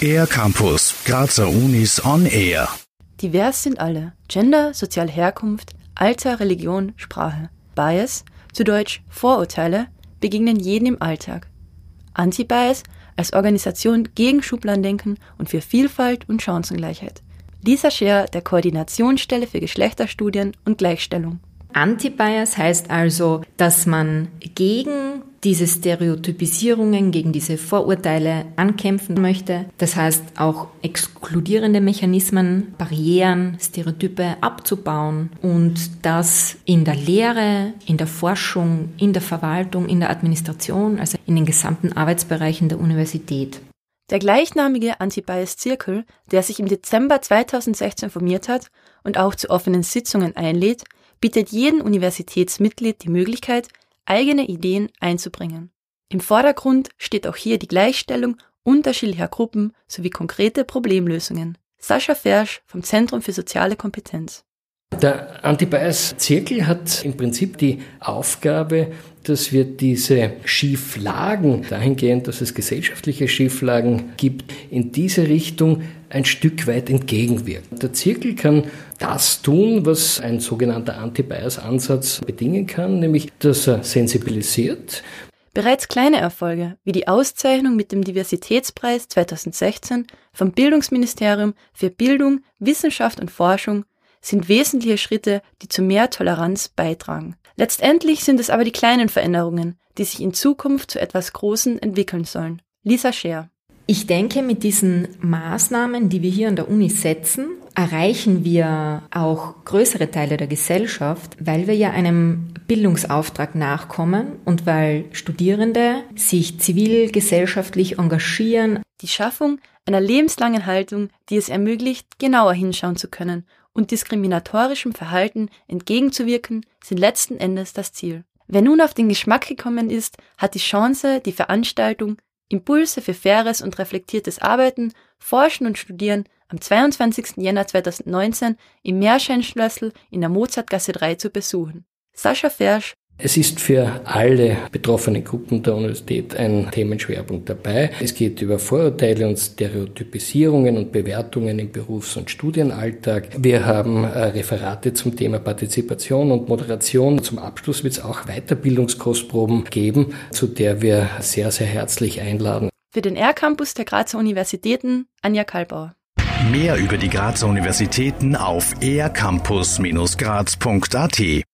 Air Campus, Grazer Unis on Air. Divers sind alle. Gender, soziale Herkunft, Alter, Religion, Sprache. Bias, zu Deutsch Vorurteile, begegnen jeden im Alltag. Anti-Bias als Organisation gegen Schubladendenken und für Vielfalt und Chancengleichheit. Lisa Scher der Koordinationsstelle für Geschlechterstudien und Gleichstellung. Anti-Bias heißt also, dass man gegen diese Stereotypisierungen, gegen diese Vorurteile ankämpfen möchte. Das heißt auch exkludierende Mechanismen, Barrieren, Stereotype abzubauen und das in der Lehre, in der Forschung, in der Verwaltung, in der Administration, also in den gesamten Arbeitsbereichen der Universität. Der gleichnamige Anti-Bias-Zirkel, der sich im Dezember 2016 formiert hat und auch zu offenen Sitzungen einlädt, bietet jedem Universitätsmitglied die Möglichkeit, eigene Ideen einzubringen. Im Vordergrund steht auch hier die Gleichstellung unterschiedlicher Gruppen sowie konkrete Problemlösungen. Sascha Fersch vom Zentrum für soziale Kompetenz. Der Anti-Bias-Zirkel hat im Prinzip die Aufgabe, dass wir diese Schieflagen, dahingehend, dass es gesellschaftliche Schieflagen gibt, in diese Richtung ein Stück weit entgegenwirken. Der Zirkel kann das tun, was ein sogenannter Anti-Bias-Ansatz bedingen kann, nämlich dass er sensibilisiert. Bereits kleine Erfolge, wie die Auszeichnung mit dem Diversitätspreis 2016 vom Bildungsministerium für Bildung, Wissenschaft und Forschung, sind wesentliche Schritte, die zu mehr Toleranz beitragen. Letztendlich sind es aber die kleinen Veränderungen, die sich in Zukunft zu etwas Großen entwickeln sollen. Lisa Scher. Ich denke, mit diesen Maßnahmen, die wir hier an der Uni setzen, erreichen wir auch größere Teile der Gesellschaft, weil wir ja einem Bildungsauftrag nachkommen und weil Studierende sich zivilgesellschaftlich engagieren. Die Schaffung einer lebenslangen Haltung, die es ermöglicht, genauer hinschauen zu können und diskriminatorischem Verhalten entgegenzuwirken, sind letzten Endes das Ziel. Wer nun auf den Geschmack gekommen ist, hat die Chance, die Veranstaltung Impulse für faires und reflektiertes Arbeiten, Forschen und Studieren am 22. Jänner 2019 im Meerscheinschlössl in der Mozartgasse 3 zu besuchen. Sascha Fersch es ist für alle betroffenen Gruppen der Universität ein Themenschwerpunkt dabei. Es geht über Vorurteile und Stereotypisierungen und Bewertungen im Berufs- und Studienalltag. Wir haben äh, Referate zum Thema Partizipation und Moderation. Zum Abschluss wird es auch Weiterbildungskostproben geben, zu der wir sehr, sehr herzlich einladen. Für den R-Campus der Grazer Universitäten Anja Kalbauer. Mehr über die Grazer Universitäten auf ercampus-graz.at